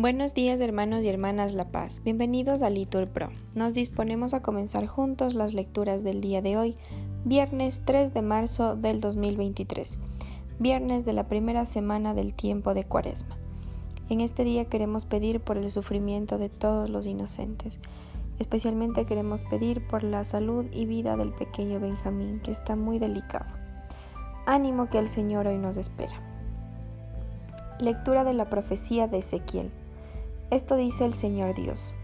Buenos días hermanos y hermanas La Paz, bienvenidos a Litur Pro. Nos disponemos a comenzar juntos las lecturas del día de hoy, viernes 3 de marzo del 2023, viernes de la primera semana del tiempo de Cuaresma. En este día queremos pedir por el sufrimiento de todos los inocentes. Especialmente queremos pedir por la salud y vida del pequeño Benjamín, que está muy delicado. Ánimo que el Señor hoy nos espera. Lectura de la profecía de Ezequiel. Esto dice el Señor Dios.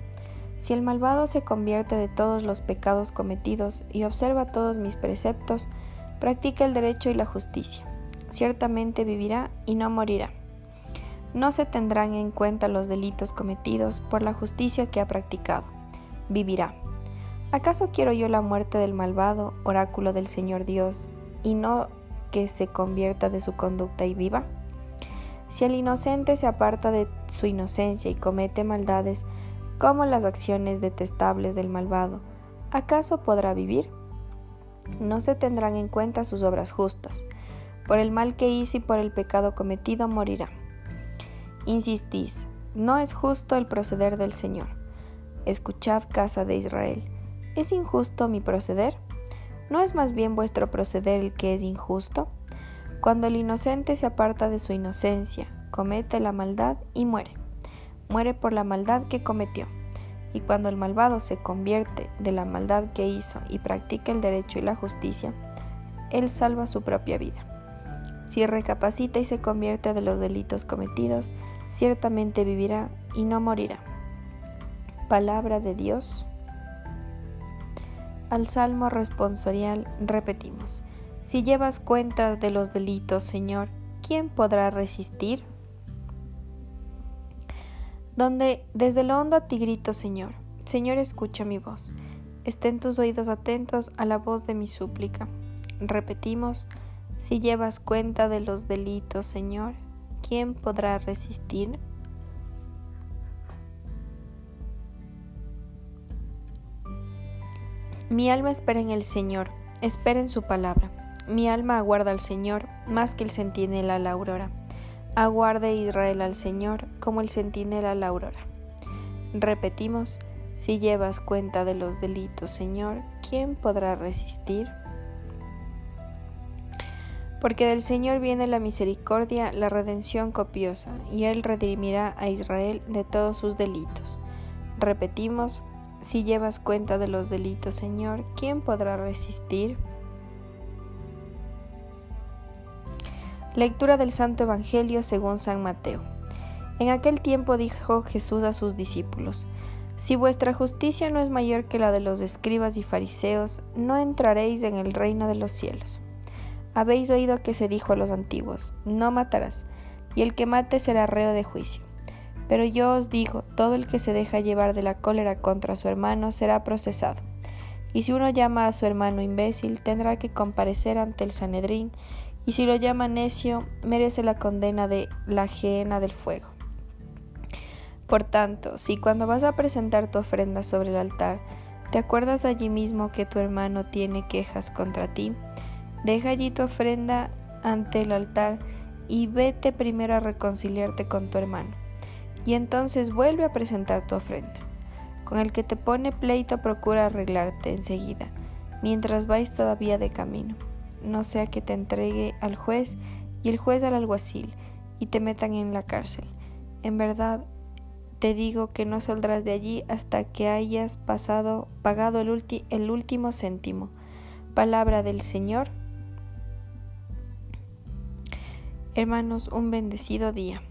Si el malvado se convierte de todos los pecados cometidos y observa todos mis preceptos, practica el derecho y la justicia, ciertamente vivirá y no morirá. No se tendrán en cuenta los delitos cometidos por la justicia que ha practicado. Vivirá. ¿Acaso quiero yo la muerte del malvado, oráculo del Señor Dios, y no que se convierta de su conducta y viva? Si el inocente se aparta de su inocencia y comete maldades como las acciones detestables del malvado, ¿acaso podrá vivir? No se tendrán en cuenta sus obras justas. Por el mal que hizo y por el pecado cometido morirá. Insistís, no es justo el proceder del Señor. Escuchad, casa de Israel. ¿Es injusto mi proceder? ¿No es más bien vuestro proceder el que es injusto? Cuando el inocente se aparta de su inocencia, comete la maldad y muere. Muere por la maldad que cometió. Y cuando el malvado se convierte de la maldad que hizo y practica el derecho y la justicia, él salva su propia vida. Si recapacita y se convierte de los delitos cometidos, ciertamente vivirá y no morirá. Palabra de Dios. Al salmo responsorial repetimos. Si llevas cuenta de los delitos, Señor, ¿quién podrá resistir? Donde desde lo hondo a ti grito, Señor, Señor, escucha mi voz. Estén tus oídos atentos a la voz de mi súplica. Repetimos, si llevas cuenta de los delitos, Señor, ¿quién podrá resistir? Mi alma espera en el Señor, espera en su palabra. Mi alma aguarda al Señor más que el centinela a la aurora. Aguarde Israel al Señor como el centinela a la aurora. Repetimos, si llevas cuenta de los delitos, Señor, ¿quién podrá resistir? Porque del Señor viene la misericordia, la redención copiosa, y Él redimirá a Israel de todos sus delitos. Repetimos, si llevas cuenta de los delitos, Señor, ¿quién podrá resistir? Lectura del Santo Evangelio según San Mateo. En aquel tiempo dijo Jesús a sus discípulos, Si vuestra justicia no es mayor que la de los escribas y fariseos, no entraréis en el reino de los cielos. Habéis oído que se dijo a los antiguos, No matarás, y el que mate será reo de juicio. Pero yo os digo, todo el que se deja llevar de la cólera contra su hermano será procesado. Y si uno llama a su hermano imbécil, tendrá que comparecer ante el Sanedrín y si lo llama necio, merece la condena de la ajena del fuego. Por tanto, si cuando vas a presentar tu ofrenda sobre el altar, te acuerdas allí mismo que tu hermano tiene quejas contra ti, deja allí tu ofrenda ante el altar y vete primero a reconciliarte con tu hermano, y entonces vuelve a presentar tu ofrenda. Con el que te pone pleito procura arreglarte enseguida, mientras vais todavía de camino no sea que te entregue al juez y el juez al alguacil y te metan en la cárcel. En verdad, te digo que no saldrás de allí hasta que hayas pagado el, el último céntimo. Palabra del Señor. Hermanos, un bendecido día.